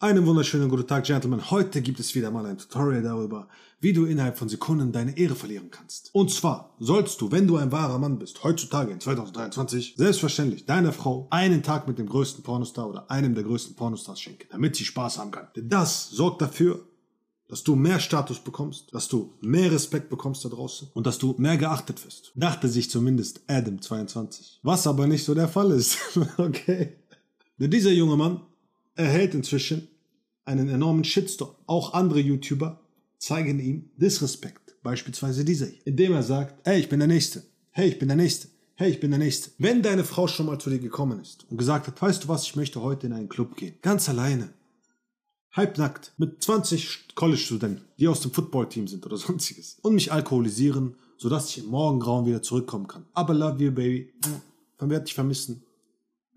Einen wunderschönen guten Tag, Gentlemen. Heute gibt es wieder mal ein Tutorial darüber, wie du innerhalb von Sekunden deine Ehre verlieren kannst. Und zwar sollst du, wenn du ein wahrer Mann bist, heutzutage in 2023, selbstverständlich deiner Frau einen Tag mit dem größten Pornostar oder einem der größten Pornostars schenken, damit sie Spaß haben kann. Denn das sorgt dafür, dass du mehr Status bekommst, dass du mehr Respekt bekommst da draußen und dass du mehr geachtet wirst. Dachte sich zumindest Adam 22. Was aber nicht so der Fall ist. okay. Denn dieser junge Mann erhält inzwischen einen enormen Shitstorm. Auch andere YouTuber zeigen ihm Disrespekt, beispielsweise dieser hier, indem er sagt, hey, ich bin der Nächste, hey, ich bin der Nächste, hey, ich bin der Nächste. Wenn deine Frau schon mal zu dir gekommen ist und gesagt hat, weißt du was, ich möchte heute in einen Club gehen, ganz alleine, halbnackt, mit 20 College-Studenten, die aus dem Footballteam sind oder sonstiges, und mich alkoholisieren, sodass ich im Morgengrauen wieder zurückkommen kann. Aber love you, baby, dann werde ich vermissen.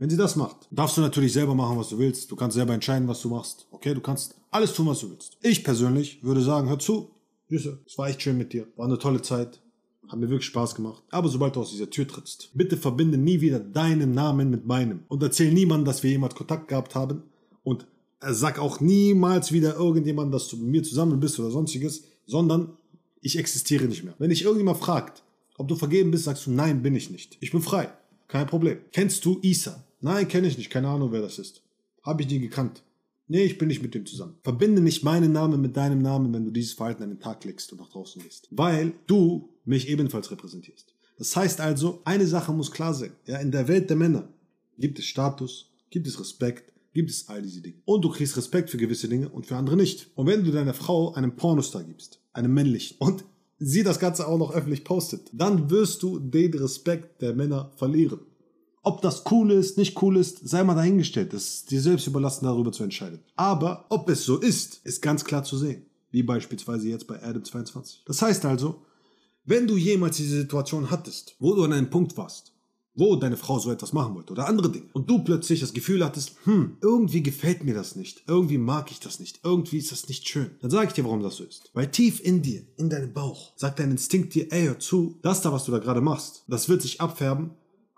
Wenn sie das macht, darfst du natürlich selber machen, was du willst. Du kannst selber entscheiden, was du machst. Okay, du kannst alles tun, was du willst. Ich persönlich würde sagen, hör zu, Süße, es war echt schön mit dir. War eine tolle Zeit. Hat mir wirklich Spaß gemacht. Aber sobald du aus dieser Tür trittst, bitte verbinde nie wieder deinen Namen mit meinem. Und erzähl niemandem, dass wir jemand Kontakt gehabt haben. Und sag auch niemals wieder irgendjemandem, dass du mit mir zusammen bist oder sonstiges, sondern ich existiere nicht mehr. Wenn dich irgendjemand fragt, ob du vergeben bist, sagst du, nein, bin ich nicht. Ich bin frei. Kein Problem. Kennst du Isa? Nein, kenne ich nicht. Keine Ahnung, wer das ist. Habe ich nie gekannt. Nee, ich bin nicht mit dem zusammen. Verbinde nicht meinen Namen mit deinem Namen, wenn du dieses Verhalten an den Tag legst und nach draußen gehst. Weil du mich ebenfalls repräsentierst. Das heißt also, eine Sache muss klar sein. Ja, in der Welt der Männer gibt es Status, gibt es Respekt, gibt es all diese Dinge. Und du kriegst Respekt für gewisse Dinge und für andere nicht. Und wenn du deiner Frau einen Pornostar gibst, einen männlichen, und sie das Ganze auch noch öffentlich postet, dann wirst du den Respekt der Männer verlieren. Ob das cool ist, nicht cool ist, sei mal dahingestellt. Das ist dir selbst überlassen, darüber zu entscheiden. Aber ob es so ist, ist ganz klar zu sehen. Wie beispielsweise jetzt bei Adam 22. Das heißt also, wenn du jemals diese Situation hattest, wo du an einem Punkt warst, wo deine Frau so etwas machen wollte oder andere Dinge und du plötzlich das Gefühl hattest, hm, irgendwie gefällt mir das nicht, irgendwie mag ich das nicht, irgendwie ist das nicht schön, dann sage ich dir, warum das so ist. Weil tief in dir, in deinem Bauch, sagt dein Instinkt dir, ey, hör zu, das da, was du da gerade machst, das wird sich abfärben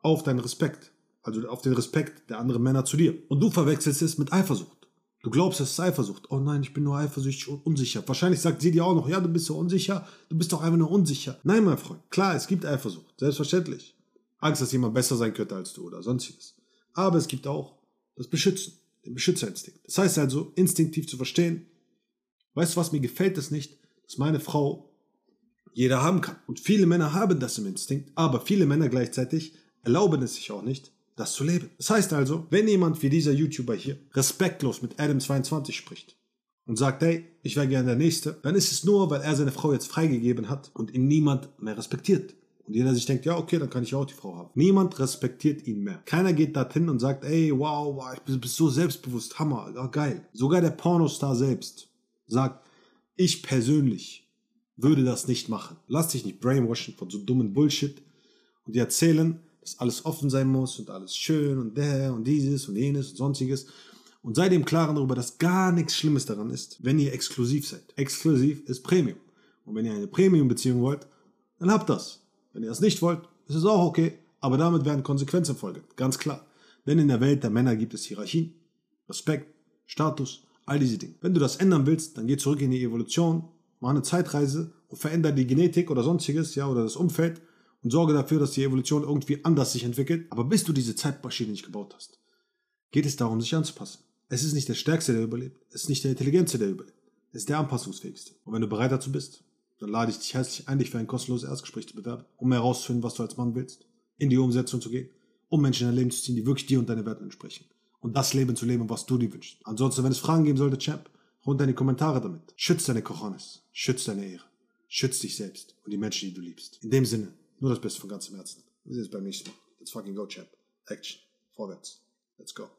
auf deinen Respekt. Also auf den Respekt der anderen Männer zu dir. Und du verwechselst es mit Eifersucht. Du glaubst, es ist Eifersucht. Oh nein, ich bin nur eifersüchtig und unsicher. Wahrscheinlich sagt sie dir auch noch, ja, du bist so unsicher, du bist doch einfach nur unsicher. Nein, mein Freund, klar, es gibt Eifersucht, selbstverständlich. Angst, dass jemand besser sein könnte als du oder sonstiges. Aber es gibt auch das Beschützen, den Beschützerinstinkt. Das heißt also, instinktiv zu verstehen, weißt du was, mir gefällt es nicht, dass meine Frau jeder haben kann. Und viele Männer haben das im Instinkt, aber viele Männer gleichzeitig erlauben es sich auch nicht, das zu leben. Das heißt also, wenn jemand wie dieser YouTuber hier respektlos mit Adam22 spricht und sagt, hey, ich wäre gerne der Nächste, dann ist es nur, weil er seine Frau jetzt freigegeben hat und ihn niemand mehr respektiert. Und jeder sich denkt, ja, okay, dann kann ich auch die Frau haben. Niemand respektiert ihn mehr. Keiner geht dorthin und sagt, ey, wow, wow ich bin so selbstbewusst, Hammer, oh, geil. Sogar der Pornostar selbst sagt, ich persönlich würde das nicht machen. Lass dich nicht brainwashen von so dummen Bullshit. Und die erzählen, dass alles offen sein muss und alles schön und der und dieses und jenes und sonstiges. Und sei dem Klaren darüber, dass gar nichts Schlimmes daran ist, wenn ihr exklusiv seid. Exklusiv ist Premium. Und wenn ihr eine Premium-Beziehung wollt, dann habt das. Wenn ihr das nicht wollt, ist es auch okay. Aber damit werden Konsequenzen folgen. Ganz klar. Denn in der Welt der Männer gibt es Hierarchien, Respekt, Status, all diese Dinge. Wenn du das ändern willst, dann geh zurück in die Evolution, mach eine Zeitreise und veränder die Genetik oder sonstiges, ja, oder das Umfeld und sorge dafür, dass die Evolution irgendwie anders sich entwickelt. Aber bis du diese Zeitmaschine nicht gebaut hast, geht es darum, sich anzupassen. Es ist nicht der Stärkste, der überlebt. Es ist nicht der Intelligenteste, der überlebt. Es ist der Anpassungsfähigste. Und wenn du bereit dazu bist, dann lade ich dich herzlich ein, dich für ein kostenloses Erstgespräch zu bewerben, um herauszufinden, was du als Mann willst, in die Umsetzung zu gehen, um Menschen in dein Leben zu ziehen, die wirklich dir und deine Werte entsprechen. Und das Leben zu leben, was du dir wünschst. Ansonsten, wenn es Fragen geben sollte, Champ, runter in die Kommentare damit. Schütz deine Cojones. Schütz deine Ehre. Schütz dich selbst und die Menschen, die du liebst. In dem Sinne, nur das Beste von ganzem Herzen. Wir sehen uns beim nächsten Mal. Let's fucking go, Champ. Action. Vorwärts. Let's go.